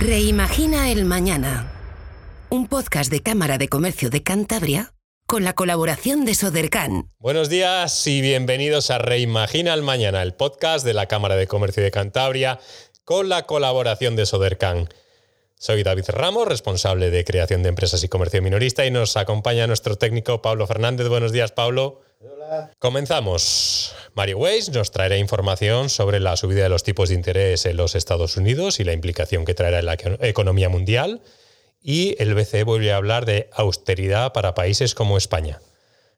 Reimagina el Mañana. Un podcast de Cámara de Comercio de Cantabria con la colaboración de Sodercan. Buenos días y bienvenidos a Reimagina el Mañana, el podcast de la Cámara de Comercio de Cantabria con la colaboración de Sodercan. Soy David Ramos, responsable de creación de empresas y comercio minorista y nos acompaña nuestro técnico Pablo Fernández. Buenos días, Pablo. Comenzamos. Mario Weiss nos traerá información sobre la subida de los tipos de interés en los Estados Unidos y la implicación que traerá en la economía mundial. Y el BCE vuelve a hablar de austeridad para países como España.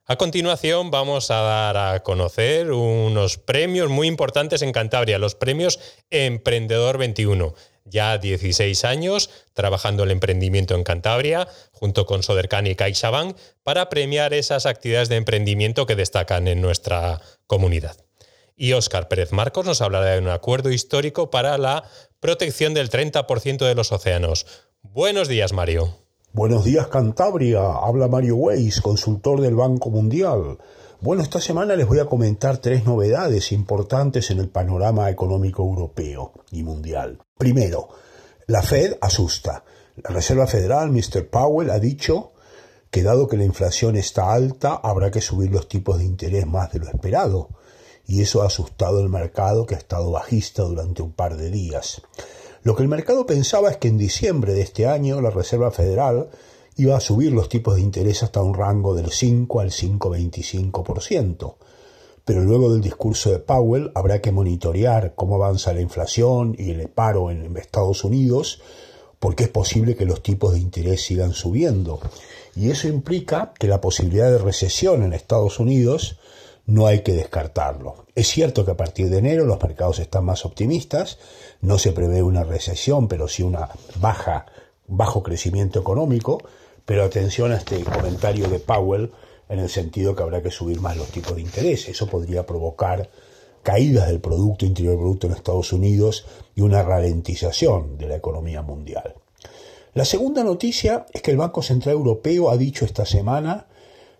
A continuación vamos a dar a conocer unos premios muy importantes en Cantabria, los premios Emprendedor 21 ya 16 años trabajando el emprendimiento en Cantabria, junto con Sodercan y CaixaBank, para premiar esas actividades de emprendimiento que destacan en nuestra comunidad. Y Óscar Pérez Marcos nos hablará de un acuerdo histórico para la protección del 30% de los océanos. Buenos días, Mario. Buenos días, Cantabria. Habla Mario Weiss, consultor del Banco Mundial. Bueno, esta semana les voy a comentar tres novedades importantes en el panorama económico europeo y mundial. Primero, la Fed asusta. La Reserva Federal, Mr. Powell, ha dicho que dado que la inflación está alta, habrá que subir los tipos de interés más de lo esperado. Y eso ha asustado el mercado que ha estado bajista durante un par de días. Lo que el mercado pensaba es que en diciembre de este año la Reserva Federal iba a subir los tipos de interés hasta un rango del 5 al 5,25%. Pero luego del discurso de Powell habrá que monitorear cómo avanza la inflación y el paro en Estados Unidos, porque es posible que los tipos de interés sigan subiendo. Y eso implica que la posibilidad de recesión en Estados Unidos no hay que descartarlo. Es cierto que a partir de enero los mercados están más optimistas, no se prevé una recesión, pero sí una baja, bajo crecimiento económico, pero atención a este comentario de Powell en el sentido que habrá que subir más los tipos de interés. Eso podría provocar caídas del Producto Interior Bruto en Estados Unidos y una ralentización de la economía mundial. La segunda noticia es que el Banco Central Europeo ha dicho esta semana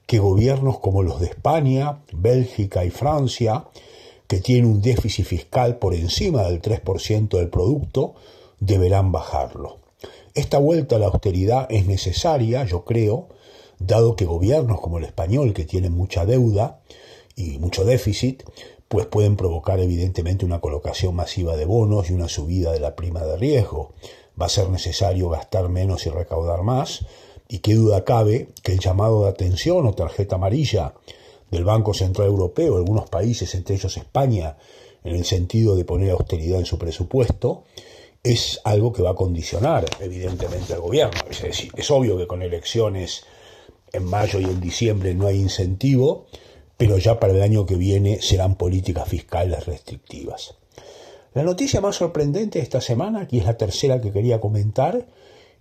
que gobiernos como los de España, Bélgica y Francia, que tienen un déficit fiscal por encima del 3% del producto, deberán bajarlo. Esta vuelta a la austeridad es necesaria, yo creo, dado que gobiernos como el español, que tienen mucha deuda y mucho déficit, pues pueden provocar evidentemente una colocación masiva de bonos y una subida de la prima de riesgo. Va a ser necesario gastar menos y recaudar más, y qué duda cabe que el llamado de atención o tarjeta amarilla del Banco Central Europeo, algunos países, entre ellos España, en el sentido de poner austeridad en su presupuesto, es algo que va a condicionar evidentemente al gobierno. Es decir, es obvio que con elecciones en mayo y en diciembre no hay incentivo, pero ya para el año que viene serán políticas fiscales restrictivas. La noticia más sorprendente de esta semana, que es la tercera que quería comentar,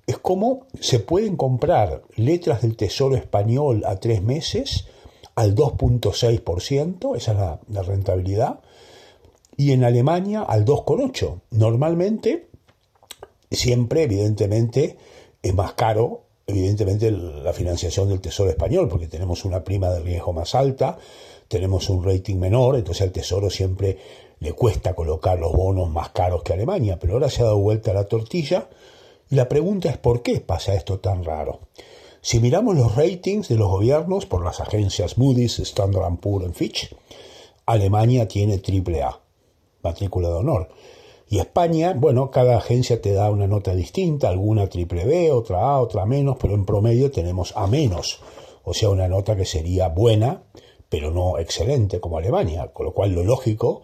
es cómo se pueden comprar letras del Tesoro español a tres meses al 2.6%, esa es la, la rentabilidad, y en Alemania al 2,8%. Normalmente Siempre, evidentemente, es más caro, evidentemente, la financiación del Tesoro español, porque tenemos una prima de riesgo más alta, tenemos un rating menor, entonces al Tesoro siempre le cuesta colocar los bonos más caros que Alemania, pero ahora se ha dado vuelta la tortilla y la pregunta es ¿por qué pasa esto tan raro? Si miramos los ratings de los gobiernos por las agencias Moody's, Standard Poor's y Fitch, Alemania tiene triple A, matrícula de honor. Y España, bueno, cada agencia te da una nota distinta, alguna triple B, otra A, otra menos, pero en promedio tenemos A menos, o sea, una nota que sería buena, pero no excelente como Alemania, con lo cual lo lógico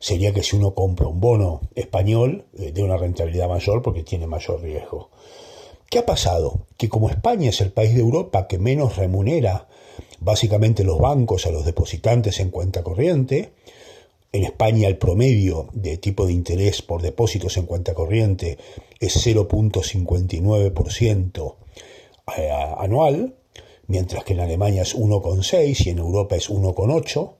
sería que si uno compra un bono español, eh, dé una rentabilidad mayor porque tiene mayor riesgo. ¿Qué ha pasado? Que como España es el país de Europa que menos remunera básicamente los bancos a los depositantes en cuenta corriente, en España el promedio de tipo de interés por depósitos en cuenta corriente es 0.59% eh, anual, mientras que en Alemania es 1,6 y en Europa es 1,8.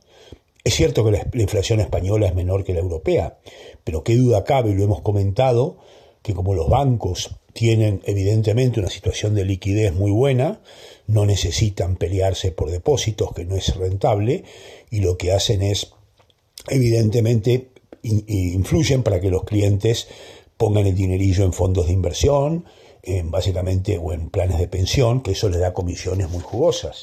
Es cierto que la inflación española es menor que la europea, pero qué duda cabe, y lo hemos comentado, que como los bancos tienen evidentemente una situación de liquidez muy buena, no necesitan pelearse por depósitos, que no es rentable, y lo que hacen es evidentemente influyen para que los clientes pongan el dinerillo en fondos de inversión, en básicamente o en planes de pensión, que eso les da comisiones muy jugosas.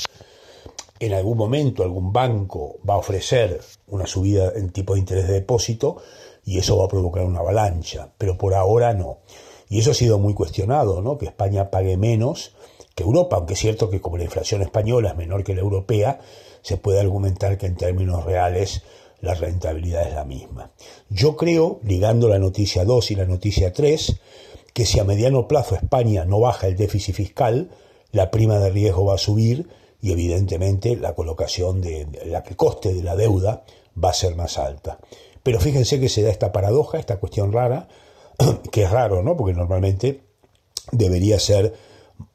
En algún momento algún banco va a ofrecer una subida en tipo de interés de depósito y eso va a provocar una avalancha, pero por ahora no. Y eso ha sido muy cuestionado, ¿no? Que España pague menos que Europa, aunque es cierto que como la inflación española es menor que la europea, se puede argumentar que en términos reales la rentabilidad es la misma. Yo creo, ligando la noticia 2 y la noticia 3, que si a mediano plazo España no baja el déficit fiscal, la prima de riesgo va a subir y evidentemente la colocación de la que coste de la deuda va a ser más alta. Pero fíjense que se da esta paradoja, esta cuestión rara, que es raro, ¿no? Porque normalmente debería ser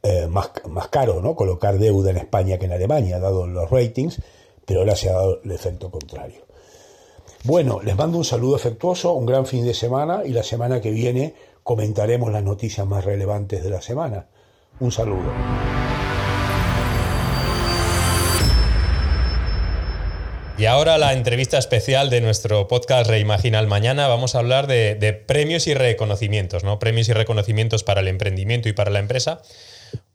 eh, más, más caro, ¿no? Colocar deuda en España que en Alemania, dado los ratings, pero ahora se ha dado el efecto contrario. Bueno, les mando un saludo afectuoso, un gran fin de semana y la semana que viene comentaremos las noticias más relevantes de la semana. Un saludo. Y ahora la entrevista especial de nuestro podcast Reimagina el Mañana. Vamos a hablar de, premios y reconocimientos, ¿no? Premios y reconocimientos para el emprendimiento y para la empresa.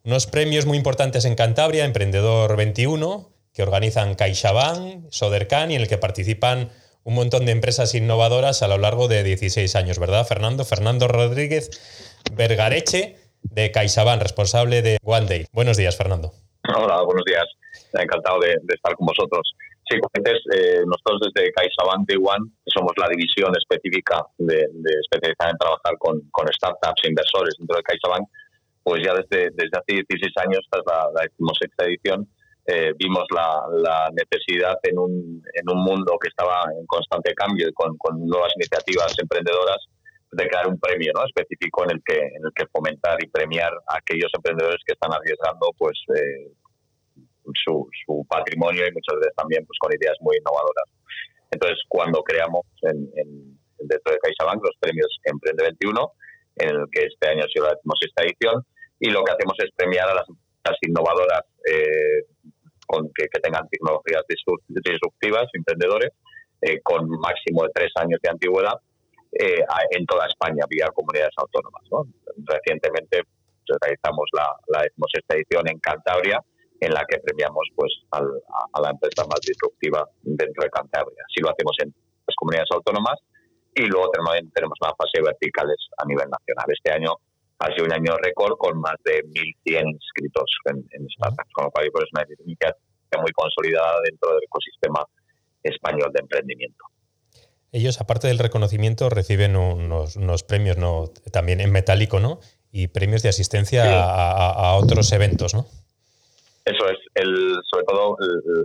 Unos premios muy importantes en Cantabria, Emprendedor 21, que organizan CaixaBank, Sodercan y en el que participan un montón de empresas innovadoras a lo largo de 16 años, ¿verdad, Fernando? Fernando Rodríguez Vergareche, de CaixaBank, responsable de One Day. Buenos días, Fernando. Hola, buenos días. Encantado de estar con vosotros. Sí, pues eh, nosotros desde CaixaBank Day One somos la división específica de, de especializada en trabajar con, con, startups e inversores dentro de CaixaBank, pues ya desde, desde hace 16 años, tras la, la edición, eh, vimos la, necesidad en un, en un mundo que estaba en constante cambio y con, con, nuevas iniciativas emprendedoras de crear un premio ¿no? específico en el que en el que fomentar y premiar a aquellos emprendedores que están arriesgando pues eh, su, su, patrimonio y muchas veces también pues con ideas muy innovadoras. Entonces, cuando creamos en, en, dentro de CaixaBank los premios Emprende 21, en el que este año ha sido la esta edición, y lo que hacemos es premiar a las empresas innovadoras eh, con, que, tengan tecnologías disruptivas, emprendedores, eh, con máximo de tres años de antigüedad eh, en toda España vía comunidades autónomas. Recientemente realizamos la, la esta edición en Cantabria, en la que premiamos pues a, la empresa más disruptiva dentro de Cantabria. Así lo hacemos en las comunidades autónomas y luego tenemos, tenemos una fase verticales a nivel nacional. Este año ha sido un año récord con más de 1.100 inscritos en, en startups, con lo cual es una muy consolidada dentro del ecosistema español de emprendimiento. Ellos, aparte del reconocimiento, reciben unos, premios ¿no? también en metálico, ¿no? Y premios de asistencia a, a, otros eventos, ¿no? Eso es, el, sobre todo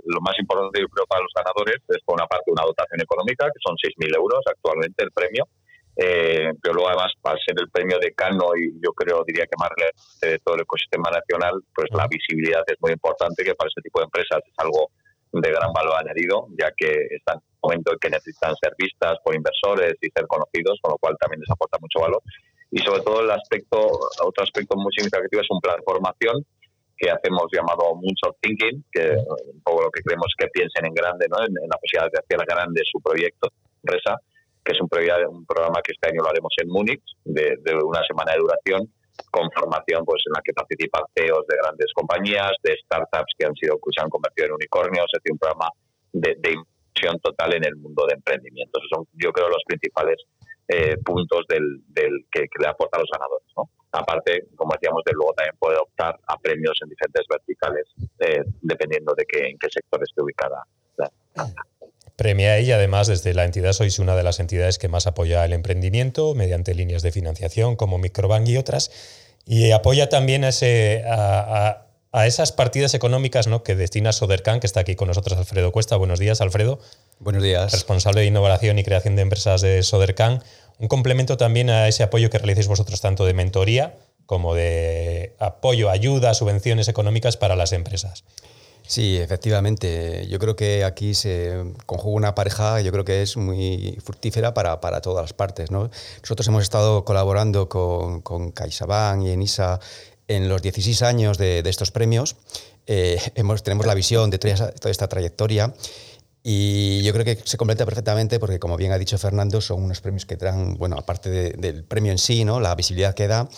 lo más importante yo creo para los ganadores es por una parte una dotación económica, que son 6.000 euros actualmente el premio, eh, pero luego además para ser el premio de Cano y yo creo, diría que más de todo el ecosistema nacional, pues la visibilidad es muy importante, que para ese tipo de empresas es algo de gran valor añadido, ya que están en un momento en que necesitan ser vistas por inversores y ser conocidos, con lo cual también les aporta mucho valor. Y sobre todo el aspecto, otro aspecto muy significativo es un plan de formación que hacemos llamado Moonshot Thinking, que un poco lo que creemos que piensen en grande, ¿no? en, la posibilidad de hacer grande su proyecto, empresa, que es un, programa que este año lo haremos en Múnich, de, una semana de duración, con formación pues, en la que participan CEOs de grandes compañías, de startups que han sido que se han convertido en unicornios, es decir, un programa de, de inversión total en el mundo de emprendimiento. Esos son, yo creo, los principales eh, puntos del, del que, le aporta a los ganadores. Aparte, como decíamos, de luego también puede optar a premios en diferentes verticales, eh, dependiendo de qué, en qué sector esté ubicada la Premia y además desde la entidad sois una de las entidades que más apoya el emprendimiento mediante líneas de financiación como Microbank y otras. Y apoya también a, ese, a, a, esas partidas económicas ¿no? que destina Sodercan, que está aquí con nosotros Alfredo Cuesta. Buenos días, Alfredo. Buenos días. Responsable de innovación y creación de empresas de Sodercan. Un complemento también a ese apoyo que realizáis vosotros tanto de mentoría como de apoyo, ayuda, subvenciones económicas para las empresas. Sí, efectivamente. Yo creo que aquí se conjuga una pareja, yo creo que es muy fructífera para, todas las partes. Nosotros hemos estado colaborando con, con CaixaBank y ENISA en los 16 años de, estos premios. Eh, hemos, tenemos la visión de toda esta trayectoria Y yo creo que se completa perfectamente porque, como bien ha dicho Fernando, son unos premios que traen, bueno, aparte del premio en sí, ¿no? la visibilidad que da,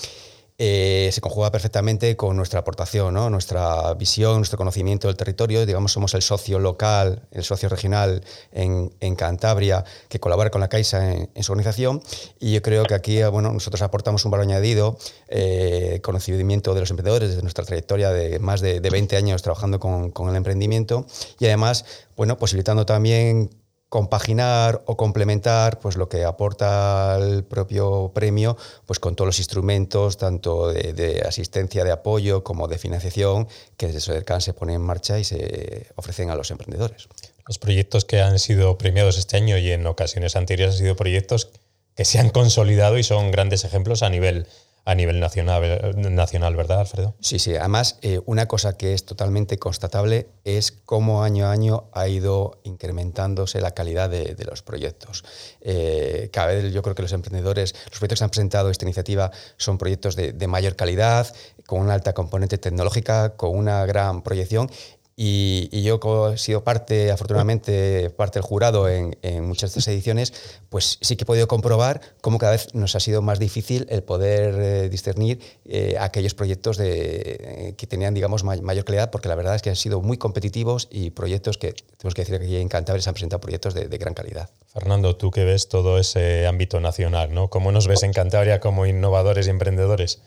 eh, se conjuga perfectamente con nuestra aportación, nuestra visión, nuestro conocimiento del territorio. Digamos, somos el socio local, el socio regional en, Cantabria que colabora con la Caixa en, su organización. Y yo creo que aquí bueno, nosotros aportamos un valor añadido, eh, conocimiento de los emprendedores desde nuestra trayectoria de más de, 20 años trabajando con, con el emprendimiento y además bueno, posibilitando también compaginar o complementar pues lo que aporta el propio premio pues con todos los instrumentos tanto de, asistencia de apoyo como de financiación que desde SODERCAN se pone en marcha y se ofrecen a los emprendedores. Los proyectos que han sido premiados este año y en ocasiones anteriores han sido proyectos que se han consolidado y son grandes ejemplos a nivel a nivel nacional, nacional ¿verdad, Alfredo? Sí, sí. Además, eh, una cosa que es totalmente constatable es cómo año a año ha ido incrementándose la calidad de, los proyectos. Eh, cada vez yo creo que los emprendedores, los proyectos que han presentado esta iniciativa son proyectos de mayor calidad, con una alta componente tecnológica, con una gran proyección y, yo he sido parte, afortunadamente, parte del jurado en, muchas de estas ediciones, pues sí que he podido comprobar cómo cada vez nos ha sido más difícil el poder eh, discernir eh, aquellos proyectos de, eh, que tenían, digamos, mayor calidad, porque la verdad es que han sido muy competitivos y proyectos que, tenemos que decir que aquí en Cantabria se han presentado proyectos de, gran calidad. Fernando, tú que ves todo ese ámbito nacional, ¿no? ¿Cómo nos ves en Cantabria como innovadores y emprendedores?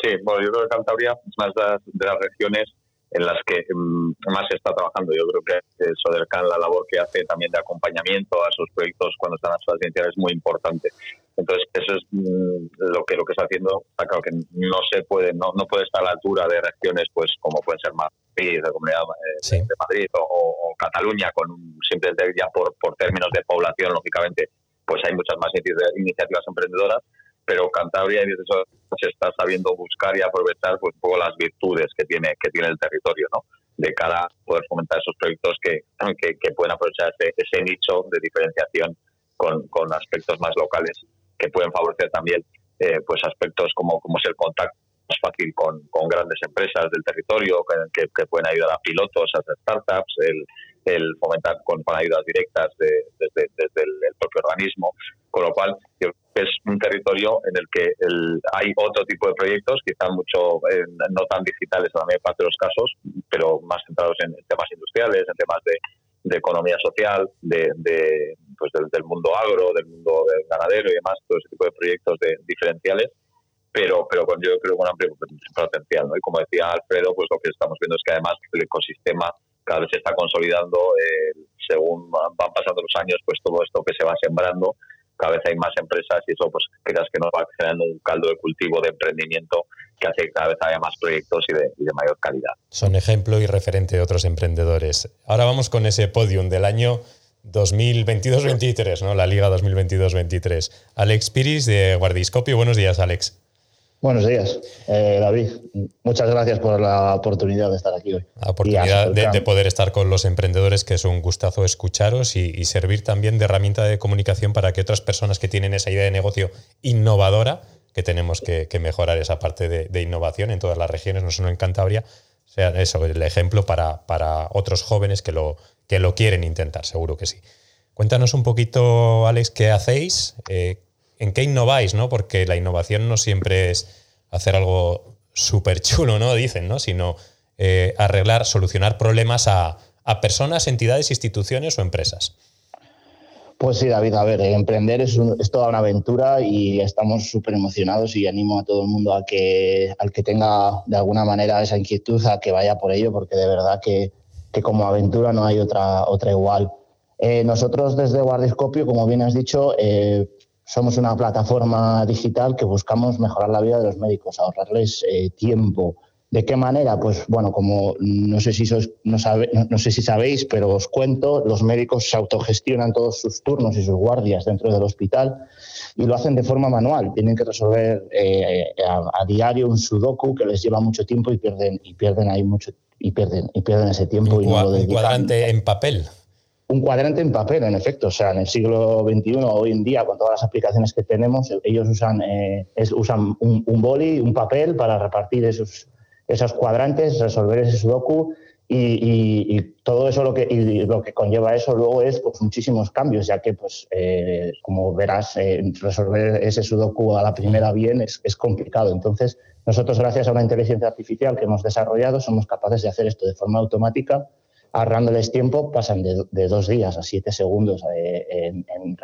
Sí, bueno, yo creo que Cantabria es más de las regiones en las que mm, más se está trabajando. Yo creo que Sodercan, la labor que hace también de acompañamiento a sus proyectos cuando están a su iniciales es muy importante. Entonces, eso es mm, lo que lo que está haciendo. Está claro que no se puede, no, no puede estar a la altura de regiones pues como pueden ser Madrid, la Comunidad eh, de Madrid o, Cataluña, con un simple ya por, por términos de población, lógicamente, pues hay muchas más iniciativas emprendedoras pero Cantabria y eso se está sabiendo buscar y aprovechar pues un poco las virtudes que tiene que tiene el territorio, ¿no? De cara a poder fomentar esos proyectos que, que, pueden aprovechar ese, nicho de diferenciación con, con, aspectos más locales que pueden favorecer también eh, pues aspectos como, como es el contacto más fácil con, con grandes empresas del territorio que, que, pueden ayudar a pilotos, a startups, el, el fomentar con, ayudas directas desde, desde el, propio organismo, con lo cual es un territorio en el que hay otro tipo de proyectos, quizás mucho eh, no tan digitales en la mayor parte de los casos, pero más centrados en, temas industriales, en temas de, economía social, de, pues del, mundo agro, del mundo ganadero y demás, todo ese tipo de proyectos de, diferenciales pero, pero yo creo con amplio potencial. ¿no? Y como decía Alfredo, pues lo que estamos viendo es que además el ecosistema cada vez se está consolidando, según van pasando los años, pues todo esto que se va sembrando, cada vez hay más empresas y eso pues creas que nos va generando un caldo de cultivo de emprendimiento que hace que cada vez haya más proyectos y de, y de mayor calidad. Son ejemplo y referente de otros emprendedores. Ahora vamos con ese podium del año 2022-23, ¿no? La Liga 2022-23. Alex Piris de Guardiscopio. Buenos días, Alex. Buenos días, eh, David. Muchas gracias por la oportunidad de estar aquí hoy. La oportunidad de, poder estar con los emprendedores, que es un gustazo escucharos y, servir también de herramienta de comunicación para que otras personas que tienen esa idea de negocio innovadora, que tenemos que, mejorar esa parte de, innovación en todas las regiones, no solo en Cantabria, sea eso, el ejemplo para, para otros jóvenes que lo, que lo quieren intentar, seguro que sí. Cuéntanos un poquito, Alex, qué hacéis, eh, en qué innováis, ¿no? Porque la innovación no siempre es hacer algo súper chulo, ¿no? Dicen, ¿no? Sino eh, arreglar, solucionar problemas a, personas, entidades, instituciones o empresas. Pues sí, David, a ver, emprender es, toda una aventura y estamos súper emocionados y animo a todo el mundo a que, al que tenga de alguna manera esa inquietud a que vaya por ello, porque de verdad que, como aventura no hay otra, otra igual. Eh, nosotros desde Guardiscopio, como bien has dicho, eh, somos una plataforma digital que buscamos mejorar la vida de los médicos, ahorrarles eh, tiempo. ¿De qué manera? Pues bueno, como no sé, si no, sé si sabéis, pero os cuento, los médicos se autogestionan todos sus turnos y sus guardias dentro del hospital y lo hacen de forma manual. Tienen que resolver eh, a, diario un sudoku que les lleva mucho tiempo y pierden, y pierden ahí mucho y pierden, y pierden ese tiempo. y no lo un cuadrante en papel un cuadrante en papel, en efecto. O sea, en el siglo XXI, hoy en día, con todas las aplicaciones que tenemos, ellos usan, eh, usan un, un, boli, un papel para repartir esos, esos cuadrantes, resolver ese sudoku Y, todo eso lo que, lo que conlleva eso luego es pues, muchísimos cambios, ya que, pues, eh, como verás, eh, resolver ese sudoku a la primera bien es, es, complicado. Entonces, nosotros, gracias a una inteligencia artificial que hemos desarrollado, somos capaces de hacer esto de forma automática ahorrándoles tiempo, pasan de, dos días a siete segundos eh, en,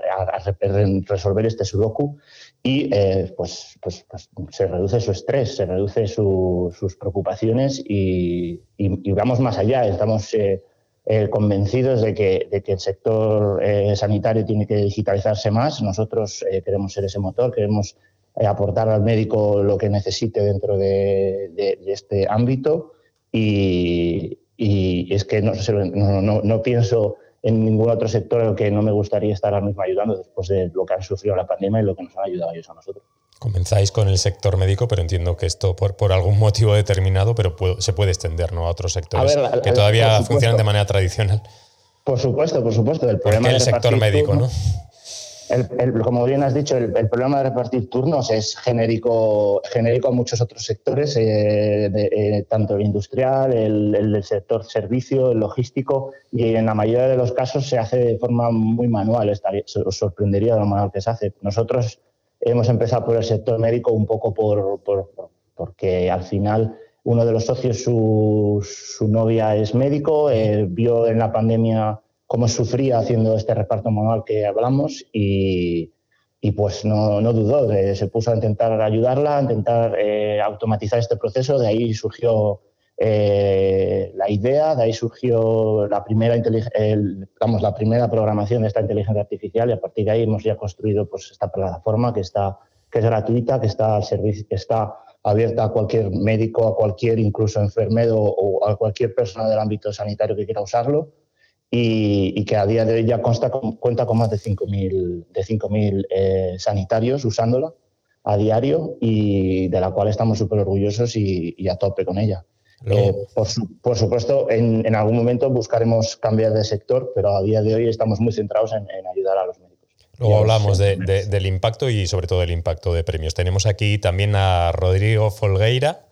resolver este sudoku y eh, pues, pues, pues, se reduce su estrés, se reduce sus preocupaciones y, vamos más allá. Estamos eh, convencidos de que, de que, el sector sanitario tiene que digitalizarse más. Nosotros queremos ser ese motor, queremos aportar al médico lo que necesite dentro de, de este ámbito. Y, y es que no, no, no, pienso en ningún otro sector en el que no me gustaría estar ahora mismo ayudando después de lo que han sufrido la pandemia y lo que nos han ayudado ellos a nosotros. Comenzáis con el sector médico, pero entiendo que esto por, por algún motivo determinado, pero se puede extender ¿no? a otros sectores que todavía funcionan de manera tradicional. Por supuesto, por supuesto. El problema el sector médico, ¿no? Como bien has dicho, el, problema de repartir turnos es genérico, genérico a muchos otros sectores, eh, eh, tanto el industrial, el, sector servicio, el logístico, y en la mayoría de los casos se hace de forma muy manual. os sorprendería de lo manual que se hace. Nosotros hemos empezado por el sector médico un poco por, porque al final uno de los socios, su, novia es médico, eh, vio en la pandemia cómo sufría haciendo este reparto manual que hablamos y, pues no, dudó, se puso a intentar ayudarla, a intentar eh, automatizar este proceso, de ahí surgió eh, la idea, de ahí surgió la primera, vamos, la primera programación de esta inteligencia artificial y a partir de ahí hemos ya construido pues, esta plataforma que, está, que es gratuita, que está al servicio, que está abierta a cualquier médico, a cualquier incluso enfermero o a cualquier persona del ámbito sanitario que quiera usarlo y, que a día de hoy ya consta cuenta con más de 5.000 de eh, sanitarios usándola a diario y de la cual estamos súper orgullosos y, a tope con ella. Eh, por, supuesto, en, algún momento buscaremos cambiar de sector, pero a día de hoy estamos muy centrados en, ayudar a los médicos. Luego hablamos del impacto y sobre todo del impacto de premios. Tenemos aquí también a Rodrigo Folgueira,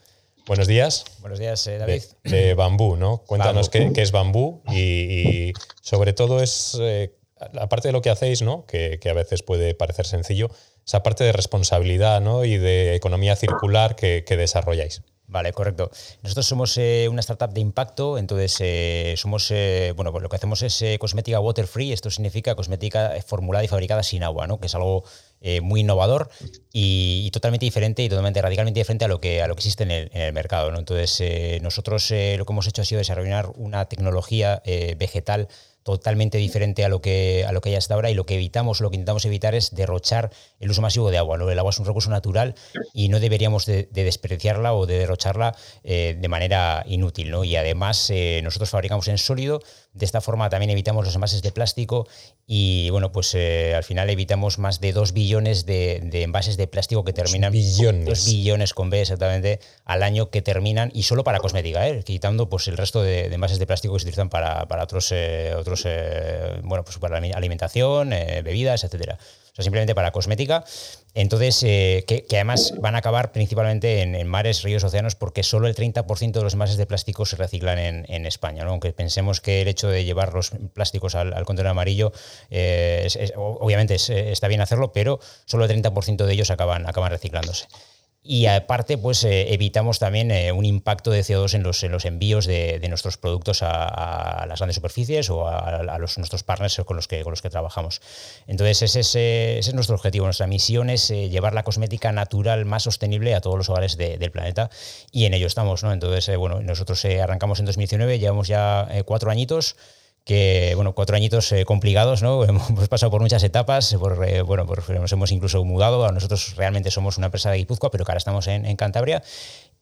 Buenos días. Buenos días, eh, David. De, bambú, ¿no? Cuéntanos Qué, es bambú y, sobre todo es, eh, aparte de lo que hacéis, ¿no? Que, a veces puede parecer sencillo, esa parte de responsabilidad ¿no? y de economía circular que desarrolláis. Vale, correcto. Nosotros somos eh, una startup de impacto, entonces eh, somos, eh, bueno, pues lo que hacemos es cosmética water free, esto significa cosmética formulada y fabricada sin agua, ¿no? Que es algo muy innovador y, totalmente diferente y totalmente radicalmente diferente a lo que, a lo que existe en el, mercado, ¿no? Entonces nosotros lo que hemos hecho ha sido desarrollar una tecnología vegetal totalmente diferente a lo que a lo que hay hasta ahora y lo que evitamos, lo que intentamos evitar es derrochar el uso masivo de agua. El agua es un recurso natural y no deberíamos de, desperdiciarla o de derrocharla eh, de manera inútil. ¿no? Y además eh, nosotros fabricamos en sólido de esta forma también evitamos los envases de plástico y bueno, pues eh, al final evitamos más de 2 billones de, envases de plástico que terminan. Billones. 2 billones con B exactamente al año que terminan y solo para cosmética, ¿eh? quitando pues el resto de, envases de plástico que se utilizan para, otros, eh, otros bueno, pues para alimentación, bebidas, etcétera simplemente para cosmética. Entonces, eh, que, además van a acabar principalmente en, mares, ríos, océanos, porque solo el 30% de los envases de plástico se reciclan en, España. Aunque pensemos que el hecho de llevar los plásticos al, contenedor amarillo, eh, obviamente está bien hacerlo, pero solo el 30% de ellos acaban, acaban reciclándose. Y aparte, pues eh, evitamos también eh, un impacto de CO2 en los, en los envíos de, nuestros productos a, las grandes superficies o a, los, nuestros partners con los que, con los que trabajamos. Entonces, ese es, ese es nuestro objetivo. Nuestra misión es eh, llevar la cosmética natural más sostenible a todos los hogares del planeta y en ello estamos. ¿no? Entonces, bueno, nosotros arrancamos en 2019, llevamos ya cuatro añitos que, bueno, cuatro añitos eh, complicados, ¿no? Hemos pasado por muchas etapas, por, eh, bueno, nos hemos incluso mudado, nosotros realmente somos una empresa de Guipúzcoa, pero que ahora estamos en, Cantabria,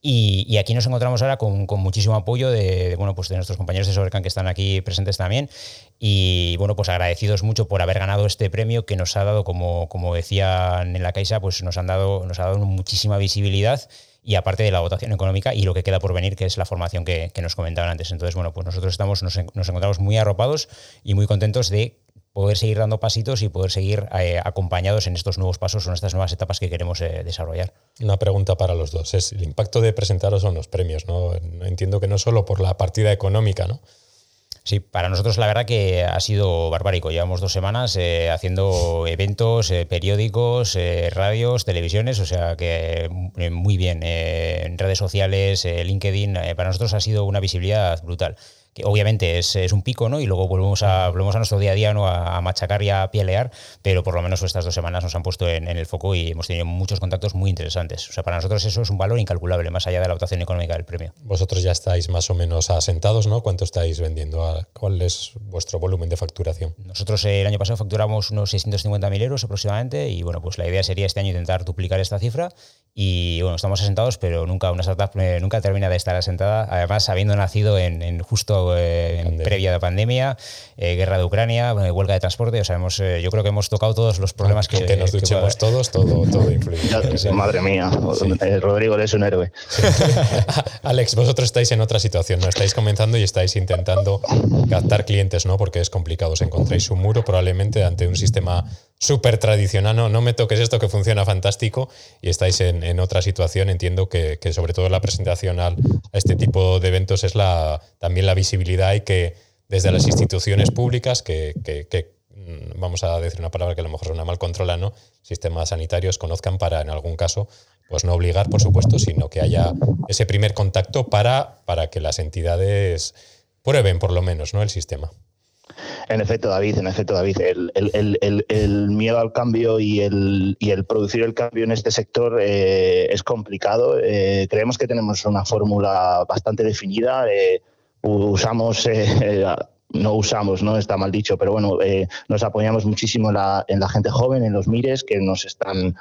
y, aquí nos encontramos ahora con, muchísimo apoyo de, bueno, pues de nuestros compañeros de Sobrecan que están aquí presentes también. Y bueno, pues agradecidos mucho por haber ganado este premio que nos ha dado, como, como decían en la Caixa, pues nos han dado, nos ha dado muchísima visibilidad y aparte de la votación económica y lo que queda por venir, que es la formación que, nos comentaban antes. Entonces, bueno, pues nosotros estamos, nos, encontramos muy arropados y muy contentos de poder seguir dando pasitos y poder seguir eh, acompañados en estos nuevos pasos o en estas nuevas etapas que queremos eh, desarrollar. Una pregunta para los dos. Es el impacto de presentaros son los premios, ¿no? Entiendo que no solo por la partida económica, ¿no? Sí, para nosotros la verdad que ha sido barbárico. Llevamos dos semanas eh, haciendo eventos, eh, periódicos, eh, radios, televisiones, o sea que muy bien. en redes sociales, LinkedIn, para nosotros ha sido una visibilidad brutal que obviamente es, un pico, ¿no? Y luego volvemos a, volvemos a nuestro día a día, ¿no? A, machacar y a pielear, pero por lo menos estas dos semanas nos han puesto en, el foco y hemos tenido muchos contactos muy interesantes. O sea, para nosotros eso es un valor incalculable, más allá de la votación económica del premio. Vosotros ya estáis más o menos asentados, ¿no? ¿Cuánto estáis vendiendo? ¿Cuál es vuestro volumen de facturación? Nosotros el año pasado facturamos unos 650.000 euros aproximadamente y bueno, pues la idea sería este año intentar duplicar esta cifra y bueno, estamos asentados, pero nunca una startup eh, nunca termina de estar asentada, además habiendo nacido en, justo eh, previa de pandemia, eh, guerra de Ucrania, huelga de transporte, o sea, hemos, yo creo que hemos tocado todos los problemas que, que nos duchemos todos, todo, todo influye. Madre mía, Rodrigo es un héroe. Alex, vosotros estáis en otra situación, ¿no? Estáis comenzando y estáis intentando captar clientes, ¿no? Porque es complicado, os encontráis un muro probablemente ante un sistema súper tradicional, no, no me toques esto que funciona fantástico y estáis en, otra situación. Entiendo que, sobre todo la presentación a este tipo de eventos es la, también la visibilidad y que desde las instituciones públicas, que, mm, vamos a decir una palabra que a lo mejor suena mal, controla, ¿no? sistemas sanitarios conozcan para en algún caso pues no obligar, por supuesto, sino que haya ese primer contacto para, para que las entidades prueben por lo menos ¿no? el sistema. En efecto, David, en efecto, David, el, miedo al cambio y el, y el, producir el cambio en este sector eh, es complicado. Eh, creemos que tenemos una fórmula bastante definida. Eh, usamos no usamos, no está mal dicho, pero bueno, nos apoyamos muchísimo en la, gente joven, en los mires que nos están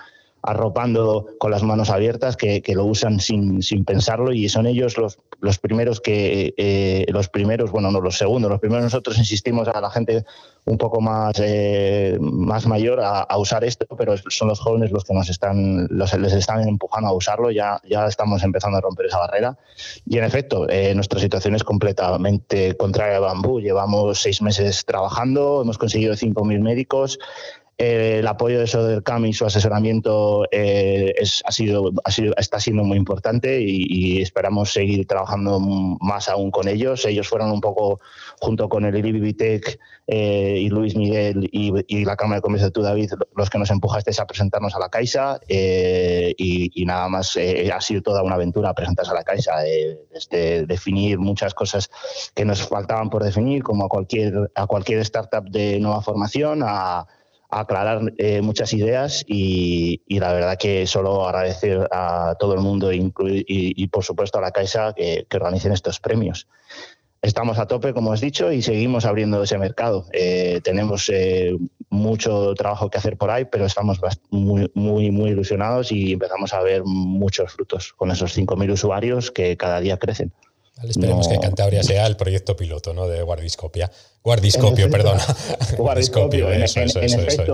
arropando con las manos abiertas, que, lo usan sin, sin, pensarlo y son ellos los, los primeros que, eh, los primeros, bueno, no los segundos, los primeros nosotros insistimos a la gente un poco más, eh, más mayor a, usar esto, pero son los jóvenes los que nos están, los, les están empujando a usarlo, ya, ya estamos empezando a romper esa barrera. Y en efecto, eh, nuestra situación es completamente contraria a Bambú. Llevamos seis meses trabajando, hemos conseguido 5.000 médicos, eh, el apoyo de Sodercam y su asesoramiento eh, es, ha sido, ha sido, está siendo muy importante y, esperamos seguir trabajando más aún con ellos. Ellos fueron un poco, junto con el IBIBITEC eh, y Luis Miguel y, la Cámara de Comercio de tú, David, los que nos empujaste a presentarnos a la Caixa y, nada más ha sido toda una aventura presentarse a la Caixa, definir muchas cosas que nos faltaban por definir, como a cualquier, a cualquier startup de nueva formación, a aclarar eh, muchas ideas y, la verdad que solo agradecer a todo el mundo y, por supuesto a la Caixa que, organicen estos premios. Estamos a tope, como has dicho, y seguimos abriendo ese mercado. Eh, tenemos eh, mucho trabajo que hacer por ahí, pero estamos muy, muy, muy ilusionados y empezamos a ver muchos frutos con esos 5.000 usuarios que cada día crecen. esperemos que Cantabria sea el proyecto piloto ¿no? de Guardiscopia. Guardiscopio, perdona. Guardiscopio, en, efecto,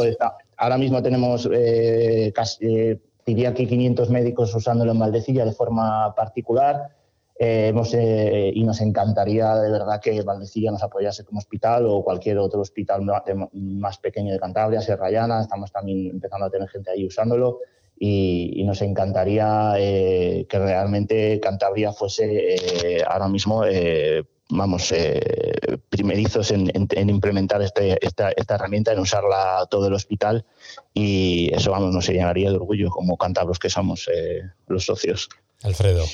ahora mismo tenemos eh, casi, eh, diría que 500 médicos usándolo en Valdecilla de forma particular. Eh, hemos, y nos encantaría de verdad que Valdecilla nos apoyase como hospital o cualquier otro hospital más pequeño de Cantabria, Sierra Llana. Estamos también empezando a tener gente ahí usándolo. Y, nos encantaría que realmente Cantabria fuese ahora mismo vamos, eh, primerizos en, implementar este, esta, herramienta, en usarla todo el hospital y eso, vamos, nos llenaría de orgullo como cántabros que somos eh, los socios. Alfredo.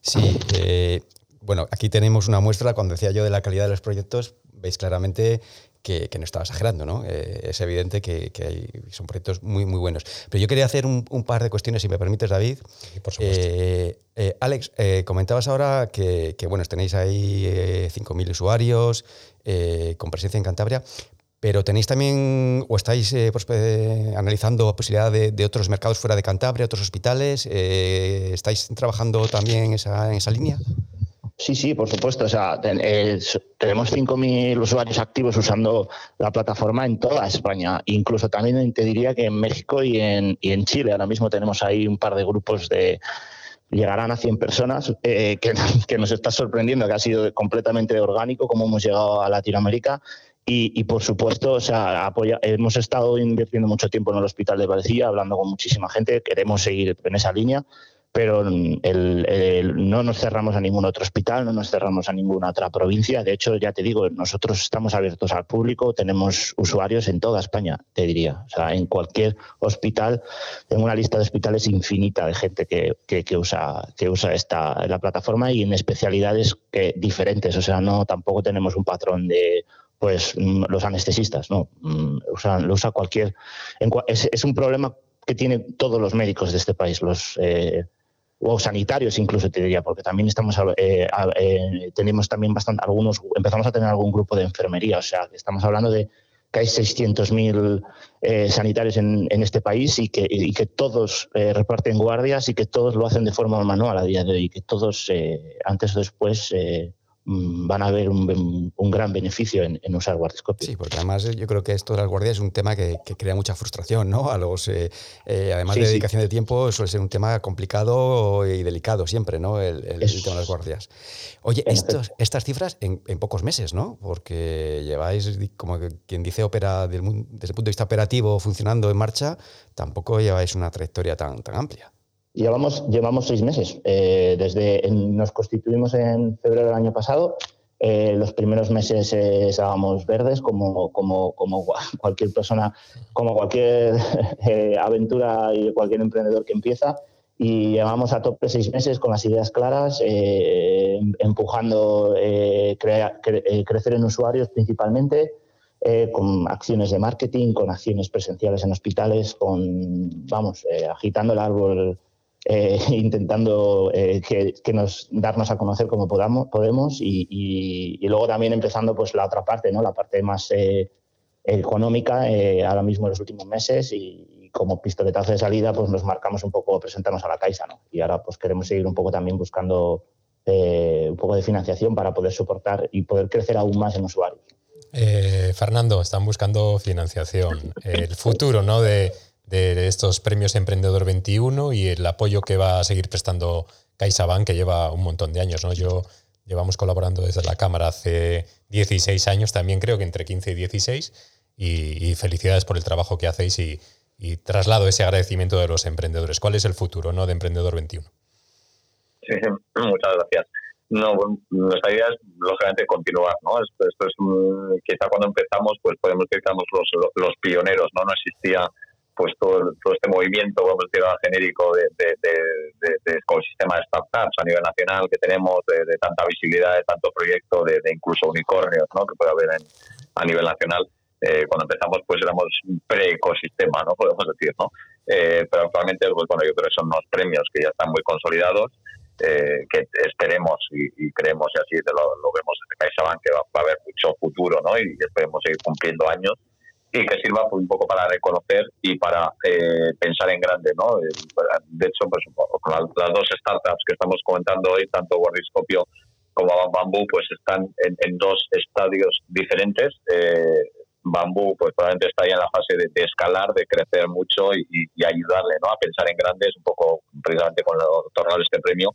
Sí, eh, bueno, aquí tenemos una muestra, cuando decía yo de la calidad de los proyectos, veis claramente que, no estaba exagerando, ¿no? Eh, es evidente que, son proyectos muy, muy buenos. Pero yo quería hacer un, par de cuestiones, si me permites, David. por supuesto. Eh, eh, Alex, comentabas ahora que, bueno, tenéis ahí 5.000 usuarios con presencia en Cantabria, pero tenéis también, o estáis pues, analizando la posibilidad de, otros mercados fuera de Cantabria, otros hospitales. ¿Estáis trabajando también esa, en esa línea? Sí, sí, por supuesto. O sea, eh, tenemos 5.000 usuarios activos usando la plataforma en toda España. Incluso también te diría que en México y en, y en Chile. Ahora mismo tenemos ahí un par de grupos de, llegarán a 100 personas, eh, que, nos está sorprendiendo, que ha sido completamente orgánico como hemos llegado a Latinoamérica Y, por supuesto, o sea, apoya, hemos estado invirtiendo mucho tiempo en el hospital de Vallecilla, hablando con muchísima gente, queremos seguir en esa línea pero no nos cerramos a ningún otro hospital, no nos cerramos a ninguna otra provincia. De hecho, ya te digo, nosotros estamos abiertos al público, tenemos usuarios en toda España, te diría. O sea, en cualquier hospital, tengo una lista de hospitales infinita de gente que, que, usa, que usa esta la plataforma y en especialidades que, diferentes. O sea, no tampoco tenemos un patrón de pues mm, los anestesistas, no, mm, usan, lo usa cualquier. Es, es, un problema que tienen todos los médicos de este país, los eh, o sanitarios incluso te diría, porque también estamos eh, eh, tenemos también bastante algunos empezamos a tener algún grupo de enfermería, o sea, estamos hablando de que hay 600.000 eh, sanitarios en, este país y que, y que todos reparten guardias y que todos lo hacen de forma manual a día de hoy, que todos antes o después van a ver un, gran beneficio en, usar guardiascopio. Sí, porque además yo creo que esto de las guardias es un tema que, crea mucha frustración, ¿no? A los, eh, eh, además de dedicación de tiempo, suele ser un tema complicado y delicado siempre, ¿no? El, tema de las guardias. Oye, estos, estas cifras en, pocos meses, ¿no? Porque lleváis, como quien dice, opera desde el punto de vista operativo, funcionando en marcha, tampoco lleváis una trayectoria tan, tan amplia. Llevamos, llevamos seis meses. Eh, desde nos constituimos en febrero del año pasado. Eh, los primeros meses eh, estábamos verdes, como, como, como, cualquier persona, como cualquier aventura y cualquier emprendedor que empieza. Y llevamos a tope seis meses con las ideas claras, empujando crecer en usuarios principalmente, con acciones de marketing, con acciones presenciales en hospitales, con, vamos, agitando el árbol eh, intentando eh, que, nos darnos a conocer como podamos, podemos y, luego también empezando pues la otra parte, ¿no? la parte más eh, económica ahora mismo en los últimos meses y, como pistoletazo de salida pues nos marcamos un poco presentarnos a la Caixa ¿no? y ahora pues queremos seguir un poco también buscando un poco de financiación para poder soportar y poder crecer aún más en usuarios. Fernando, están buscando financiación. El futuro ¿no? de, de estos premios Emprendedor 21 y el apoyo que va a seguir prestando CaixaBank, que lleva un montón de años. ¿no? Yo llevamos colaborando desde la Cámara hace 16 años, también creo que entre 15 y 16, y, felicidades por el trabajo que hacéis y, traslado ese agradecimiento de los emprendedores. ¿Cuál es el futuro ¿no? de Emprendedor 21? Sí, muchas gracias. No, nuestra idea es, lógicamente, continuar, ¿no? Esto, es, quizá cuando empezamos, pues podemos decir que éramos los, los pioneros, ¿no? No existía pues todo, todo este movimiento, vamos a decir, genérico de, de, de, ecosistema de startups a nivel nacional que tenemos, de, tanta visibilidad, de tanto proyecto, de, incluso unicornios ¿no? que puede haber a nivel nacional. Eh, cuando empezamos, pues éramos pre-ecosistema, ¿no? podemos decir. ¿no? Eh, pero actualmente, pues, bueno, yo creo que son unos premios que ya están muy consolidados, eh, que esperemos y, creemos, y así lo, lo vemos desde CaixaBank, que va, va, a haber mucho futuro ¿no? y esperemos seguir cumpliendo años y que sirva pues, un poco para reconocer y para eh, pensar en grande. ¿no? De hecho, pues, con las dos startups que estamos comentando hoy, tanto Guardiscopio como Bambú, pues están en, dos estadios diferentes. Eh, Bambú pues probablemente está ya en la fase de, escalar, de crecer mucho y, ayudarle ¿no? a pensar en grande, es un poco precisamente con otorgar este premio.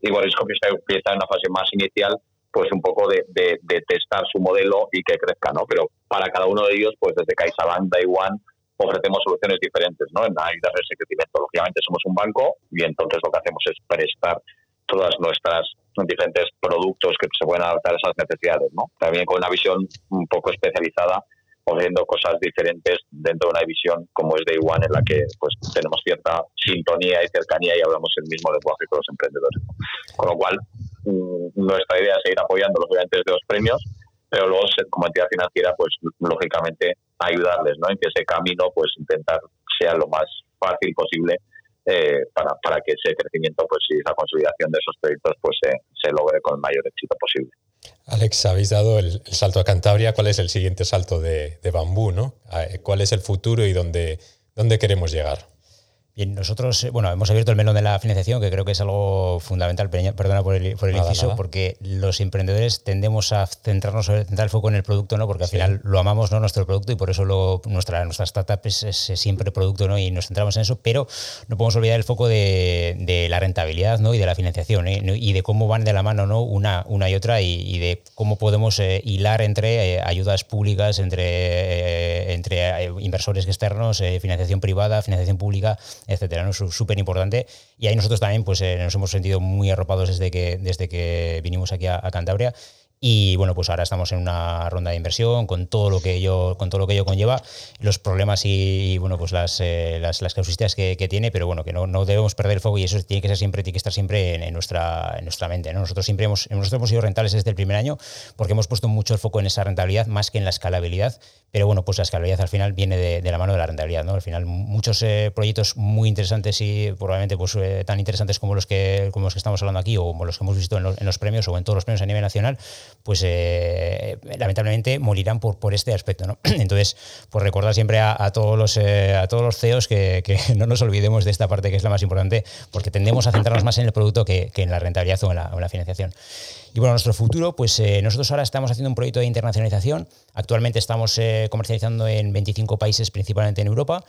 Y Guardiscopio empieza en una fase más inicial pues un poco de, de, testar su modelo y que crezca, ¿no? Pero para cada uno de ellos, pues desde CaixaBank, Taiwan, ofrecemos soluciones diferentes, ¿no? En la de ese crecimiento, lógicamente somos un banco y entonces lo que hacemos es prestar todas nuestras diferentes productos que se pueden adaptar a esas necesidades, ¿no? También con una visión un poco especializada ofreciendo cosas diferentes dentro de una división como es Day One, en la que pues tenemos cierta sintonía y cercanía y hablamos el mismo lenguaje que los emprendedores. Con lo cual, mm, nuestra idea es seguir apoyando los clientes de los premios, pero luego como entidad financiera, pues lógicamente ayudarles ¿no? en que ese camino, pues intentar sea lo más fácil posible eh, para, para que ese crecimiento pues y esa consolidación de esos proyectos pues se logre con el mayor éxito posible. Alex, habéis dado el, salto a Cantabria. ¿Cuál es el siguiente salto de, Bambú? ¿no? ¿Cuál es el futuro y dónde, dónde queremos llegar? Nosotros, eh, bueno, hemos abierto el melón de la financiación, que creo que es algo fundamental, perdona por el, por el inciso, porque los emprendedores tendemos a centrarnos, centrar el foco en el producto, ¿no? Porque al final lo amamos, ¿no? Nuestro producto y por eso lo, nuestra, nuestra startup es, siempre producto, ¿no? Y nos centramos en eso, pero no podemos olvidar el foco de, de la rentabilidad, ¿no? Y de la financiación, ¿eh? Y de cómo van de la mano, ¿no? Una, una y otra y, de cómo podemos eh, hilar entre ayudas públicas, entre, entre inversores externos, financiación privada, financiación pública, etcétera. ¿no? Es súper importante. Y ahí nosotros también pues, eh, nos hemos sentido muy arropados desde que, desde que vinimos aquí a Cantabria y bueno, pues ahora estamos en una ronda de inversión con todo lo que ello, con todo lo que ello conlleva, los problemas y, bueno, pues las, eh, las, las que, tiene, pero bueno, que no, no, debemos perder el foco y eso tiene que ser siempre, tiene que estar siempre en, nuestra, en nuestra mente. ¿no? Nosotros siempre hemos, nosotros hemos sido rentables desde el primer año porque hemos puesto mucho el foco en esa rentabilidad más que en la escalabilidad. Pero bueno, pues la escalabilidad al final viene de, la mano de la rentabilidad. ¿no? Al final, muchos eh, proyectos muy interesantes y probablemente pues, eh, tan interesantes como los, que, como los que estamos hablando aquí o como los que hemos visto en, los premios o en todos los premios a nivel nacional, pues eh, lamentablemente morirán por, por este aspecto. ¿no? Entonces, pues recordar siempre a, todos, los, a todos los CEOs que, no nos olvidemos de esta parte que es la más importante, porque tendemos a centrarnos más en el producto que, en la rentabilidad o en la, financiación. Y bueno, nuestro futuro, pues eh, nosotros ahora estamos haciendo un proyecto de internacionalización. Actualmente estamos comercializando en 25 países, principalmente en Europa.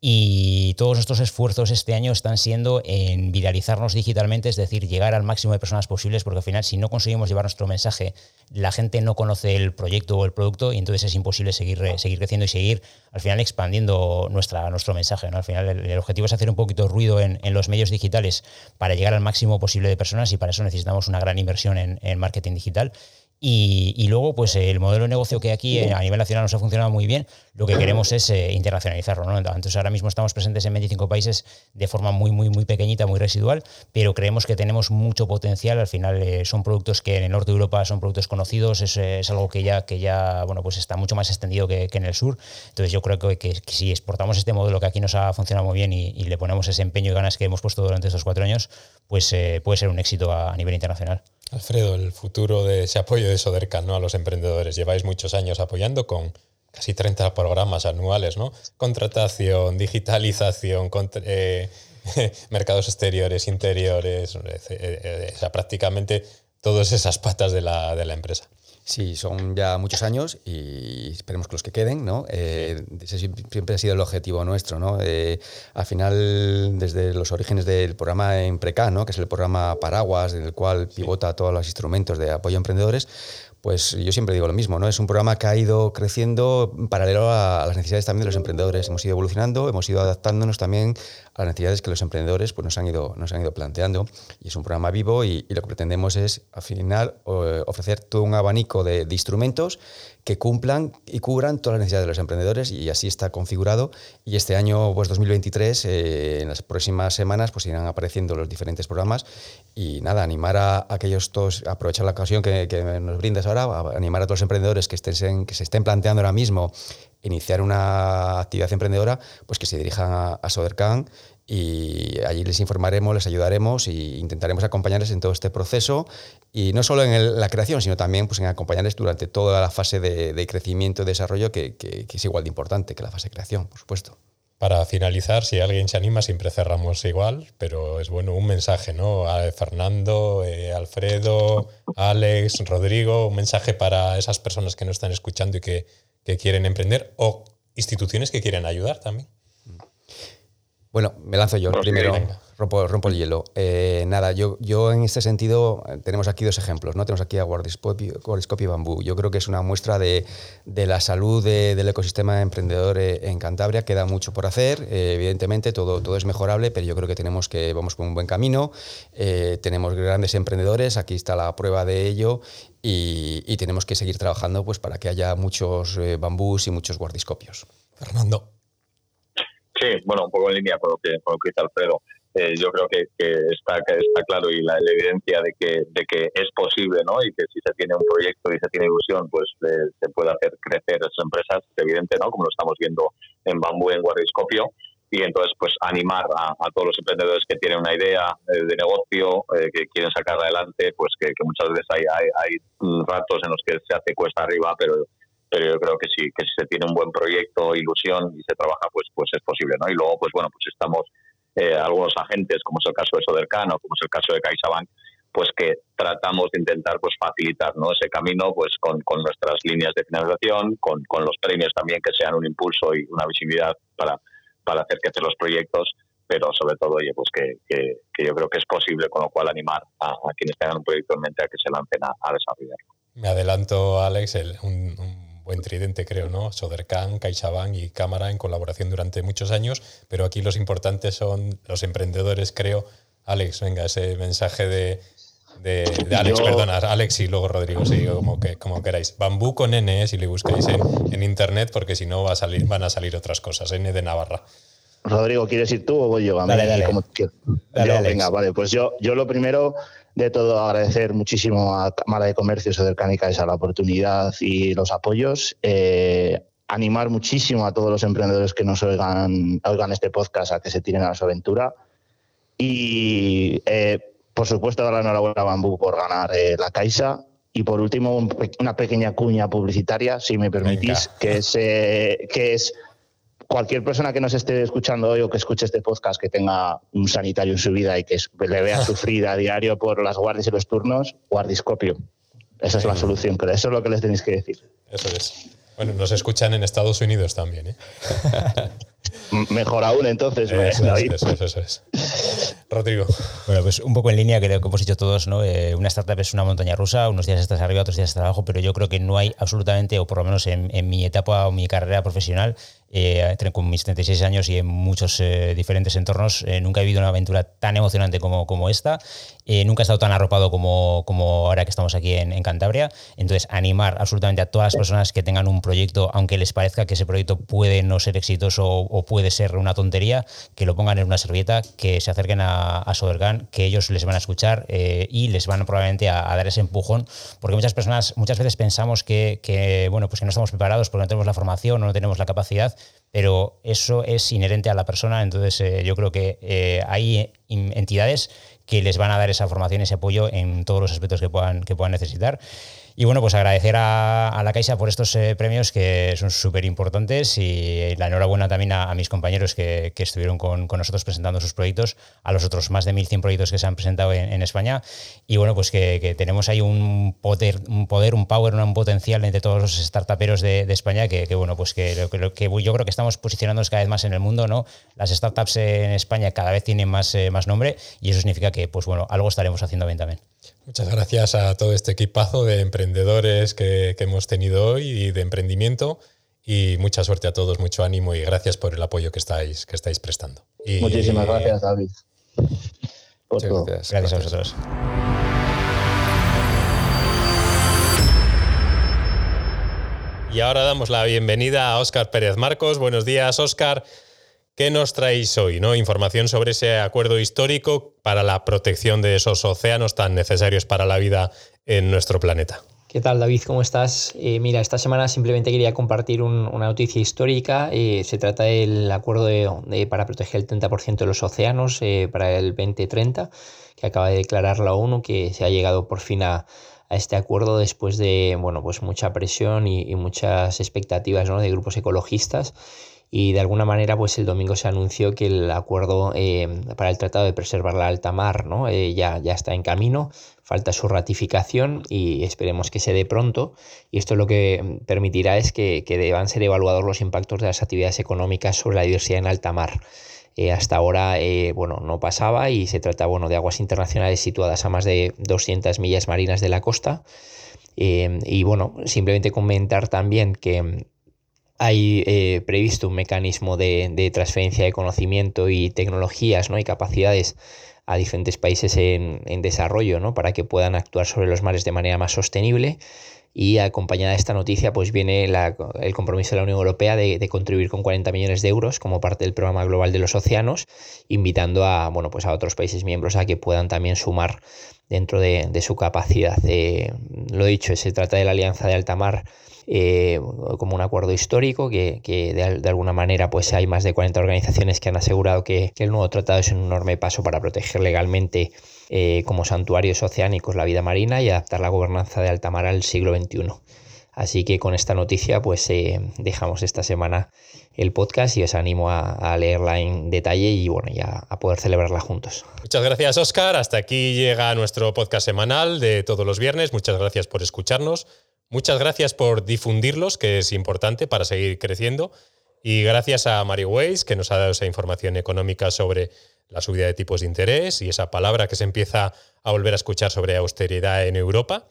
Y todos nuestros esfuerzos este año están siendo en viralizarnos digitalmente, es decir, llegar al máximo de personas posibles, porque al final si no conseguimos llevar nuestro mensaje, la gente no conoce el proyecto o el producto y entonces es imposible seguir, seguir creciendo y seguir al final expandiendo nuestra, nuestro mensaje. ¿no? Al final el, objetivo es hacer un poquito de ruido en, en, los medios digitales para llegar al máximo posible de personas y para eso necesitamos una gran inversión en, en marketing digital y, luego, pues el modelo de negocio que aquí eh, a nivel nacional nos ha funcionado muy bien, lo que queremos es eh, internacionalizarlo. ¿no? Entonces, ahora mismo estamos presentes en 25 países de forma muy, muy, muy pequeñita, muy residual, pero creemos que tenemos mucho potencial. Al final, eh, son productos que en el norte de Europa son productos conocidos, es, es, algo que ya, que ya bueno, pues está mucho más extendido que, en el sur. Entonces, yo creo que, que, si exportamos este modelo que aquí nos ha funcionado muy bien y, le ponemos ese empeño y ganas que hemos puesto durante estos cuatro años, pues puede ser un éxito a nivel internacional. Alfredo, el futuro de ese apoyo de Sodercan ¿no? a los emprendedores. Lleváis muchos años apoyando con casi 30 programas anuales, ¿no? Contratación, digitalización, eh, mercados exteriores, interiores, eh, eh, o sea, prácticamente todas esas patas de la, de la empresa. Sí, son ya muchos años y esperemos que los que queden, ¿no? Eh, ese siempre ha sido el objetivo nuestro, ¿no? Eh, al final, desde los orígenes del programa Empreca, ¿no? Que es el programa Paraguas, en el cual pivota todos los instrumentos de apoyo a emprendedores, pues yo siempre digo lo mismo, ¿no? Es un programa que ha ido creciendo paralelo a, las necesidades también de los emprendedores. Hemos ido evolucionando, hemos ido adaptándonos también a las necesidades que los emprendedores pues, nos, han ido, nos han ido planteando. Y es un programa vivo y, lo que pretendemos es, al final, ofrecer todo un abanico de instrumentos que cumplan y cubran todas las necesidades de los emprendedores y así está configurado. Y este año, pues 2023, eh, en las próximas semanas, pues irán apareciendo los diferentes programas y nada, animar a, aquellos todos, aprovechar la ocasión que, nos brindas ahora, animar a todos los emprendedores que, estén, que se estén planteando ahora mismo iniciar una actividad emprendedora, pues que se dirijan a, a y allí les informaremos, les ayudaremos e intentaremos acompañarles en todo este proceso y no solo en la creación, sino también pues, en acompañarles durante toda la fase de, crecimiento y desarrollo que, es igual de importante que la fase de creación, por supuesto. Para finalizar, si alguien se anima, siempre cerramos igual, pero es bueno un mensaje, ¿no? A Fernando, eh, Alfredo, Alex, Rodrigo, un mensaje para esas personas que nos están escuchando y que, que quieren emprender o instituciones que quieren ayudar también. Bueno, me lanzo yo primero, rompo, rompo, el hielo. Eh, nada, yo, yo en este sentido eh, tenemos aquí dos ejemplos, ¿no? Tenemos aquí a Guardiscopio y Bambú. Yo creo que es una muestra de, de la salud del ecosistema emprendedor eh, en Cantabria. Queda mucho por hacer, evidentemente todo, todo es mejorable, pero yo creo que tenemos que vamos por un buen camino. tenemos grandes emprendedores, aquí está la prueba de ello y, y tenemos que seguir trabajando pues, para que haya muchos bambús y muchos guardiscopios. Fernando. Sí, bueno, un poco en línea con lo que, con lo que dice Alfredo. Eh, yo creo que, está, que está claro y la, evidencia de que, de que es posible, ¿no? Y que si se tiene un proyecto y se tiene ilusión, pues eh, se puede hacer crecer esas empresas, es evidente, ¿no? Como lo estamos viendo en Bambú, en Guardiscopio. Y entonces, pues animar a, todos los emprendedores que tienen una idea eh, de negocio, que quieren sacar adelante, pues que, muchas veces hay, hay ratos en los que se hace cuesta arriba, pero pero yo creo que sí, que si se tiene un buen proyecto, ilusión y se trabaja, pues, pues es posible, ¿no? Y luego, pues bueno, pues estamos algunos agentes, como es el caso de Sodercano, como es el caso de CaixaBank, pues que tratamos de intentar pues facilitar ¿no? ese camino pues con, nuestras líneas de financiación, con, los premios también que sean un impulso y una visibilidad para, para hacer crecer los proyectos, pero sobre todo oye, pues que, yo creo que es posible, con lo cual animar a, quienes tengan un proyecto en mente a que se lancen a, desarrollarlo. Me adelanto, Alex, un, buen tridente, creo, ¿no? Sodercan, CaixaBank y Cámara en colaboración durante muchos años, pero aquí los importantes son los emprendedores, creo. Alex, venga, ese mensaje de, de, Alex, perdona, Alex y luego Rodrigo, sí, como, que, como queráis. Bambú con N, eh, si le buscáis en, internet, porque si no va a salir, van a salir otras cosas. N de Navarra. Rodrigo, ¿quieres ir tú o voy yo? dale, dale. venga, vale, pues yo, yo lo primero de todo agradecer muchísimo a Cámara de Comercio Sodercánica esa la oportunidad y los apoyos. Eh, animar muchísimo a todos los emprendedores que nos oigan, oigan este podcast a que se tiren a su aventura. Y eh, por supuesto, dar la enhorabuena a Bambú por ganar eh, la Caixa. Y por último, una pequeña cuña publicitaria, si me permitís, que es, eh, que es cualquier persona que nos esté escuchando hoy o que escuche este podcast que tenga un sanitario en su vida y que le vea sufrir a diario por las guardias y los turnos, guardiscopio. Esa es la solución, pero eso es lo que les tenéis que decir. Eso es. Bueno, nos escuchan en Estados Unidos también, ¿eh? Mejor aún, entonces. Eso, eso, es. Rodrigo. Bueno, pues un poco en línea, creo que hemos dicho todos, ¿no? Eh, una startup es una montaña rusa, unos días estás arriba, otros días estás abajo, pero yo creo que no hay absolutamente, o por lo menos en, en mi etapa o mi carrera profesional, eh, con mis 36 años y en muchos eh, diferentes entornos, eh, nunca he vivido una aventura tan emocionante como, como esta. nunca he estado tan arropado como, como ahora que estamos aquí en, Cantabria. Entonces, animar absolutamente a todas las personas que tengan un proyecto, aunque les parezca que ese proyecto puede no ser exitoso o, puede ser una tontería, que lo pongan en una servieta, que se acerquen a, a Sodergan, que ellos les van a escuchar y les van probablemente a, dar ese empujón, porque muchas personas, muchas veces pensamos que, que, bueno, pues que no estamos preparados porque no tenemos la formación o no tenemos la capacidad pero eso es inherente a la persona, entonces eh, yo creo que eh, hay entidades que les van a dar esa formación, ese apoyo en todos los aspectos que puedan, que puedan necesitar. Y bueno, pues agradecer a, la Caixa por estos eh, premios que son súper importantes y la enhorabuena también a, mis compañeros que, estuvieron con, nosotros presentando sus proyectos, a los otros más de 1.100 proyectos que se han presentado en, España. Y bueno, pues que, tenemos ahí un poder, un poder, un power, un potencial entre todos los startuperos de, España que, bueno, pues que, que, yo creo que estamos posicionándonos cada vez más en el mundo, ¿no? Las startups en España cada vez tienen más, eh, más nombre y eso significa que, pues bueno, algo estaremos haciendo bien también. Muchas gracias a todo este equipazo de emprendedores que, hemos tenido hoy y de emprendimiento. Y mucha suerte a todos, mucho ánimo y gracias por el apoyo que estáis, que estáis prestando. Muchísimas gracias, David. Gracias, gracias a vosotros. Y ahora damos la bienvenida a Óscar Pérez Marcos. Buenos días, Óscar. ¿Qué nos traéis hoy? ¿no? Información sobre ese acuerdo histórico para la protección de esos océanos tan necesarios para la vida en nuestro planeta. ¿Qué tal, David? ¿Cómo estás? Eh, mira, esta semana simplemente quería compartir una noticia histórica. Eh, se trata del acuerdo para proteger el 30% de los océanos eh, para el 2030, que acaba de declarar la ONU, que se ha llegado por fin a, este acuerdo después de bueno, pues mucha presión y, y muchas expectativas ¿no? de grupos ecologistas y de alguna manera pues el domingo se anunció que el acuerdo eh, para el Tratado de Preservar la Alta Mar ¿no? Eh, ya, ya está en camino, falta su ratificación y esperemos que se dé pronto y esto lo que permitirá es que, que deban ser evaluados los impactos de las actividades económicas sobre la diversidad en alta mar. Eh, hasta ahora bueno, no pasaba y se trata bueno, de aguas internacionales situadas a más de 200 millas marinas de la costa. y bueno, simplemente comentar también que hay eh, previsto un mecanismo de, transferencia de conocimiento y tecnologías ¿no? y capacidades a diferentes países en, desarrollo ¿no? para que puedan actuar sobre los mares de manera más sostenible. Y acompañada de esta noticia, pues viene el compromiso de la Unión Europea de, contribuir con 40 millones de euros como parte del programa global de los océanos, invitando a, bueno, pues a otros países miembros a que puedan también sumar dentro de, su capacidad. Eh, lo dicho, se trata de la Alianza de Alta Mar eh, como un acuerdo histórico que, de, alguna manera pues hay más de 40 organizaciones que han asegurado que, el nuevo tratado es un enorme paso para proteger legalmente eh, como santuarios oceánicos la vida marina y adaptar la gobernanza de alta mar al siglo XXI. Así que con esta noticia pues eh, dejamos esta semana el podcast y os animo a, leerla en detalle y bueno, ya a poder celebrarla juntos. Muchas gracias Oscar, hasta aquí llega nuestro podcast semanal de todos los viernes, muchas gracias por escucharnos, muchas gracias por difundirlos, que es importante para seguir creciendo. Y gracias a Mary Weiss, que nos ha dado esa información económica sobre la subida de tipos de interés y esa palabra que se empieza a volver a escuchar sobre austeridad en Europa.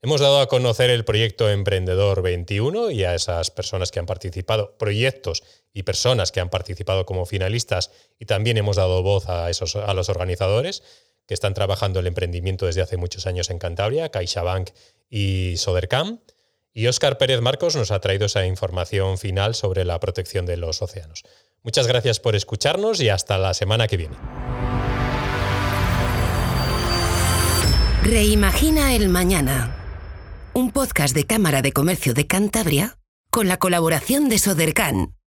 Hemos dado a conocer el proyecto Emprendedor 21 y a esas personas que han participado, proyectos y personas que han participado como finalistas y también hemos dado voz a, esos, a los organizadores que están trabajando el emprendimiento desde hace muchos años en Cantabria, CaixaBank y Sodercam. Y Óscar Pérez Marcos nos ha traído esa información final sobre la protección de los océanos. Muchas gracias por escucharnos y hasta la semana que viene. Reimagina el mañana. Un podcast de Cámara de Comercio de Cantabria con la colaboración de Sodercan.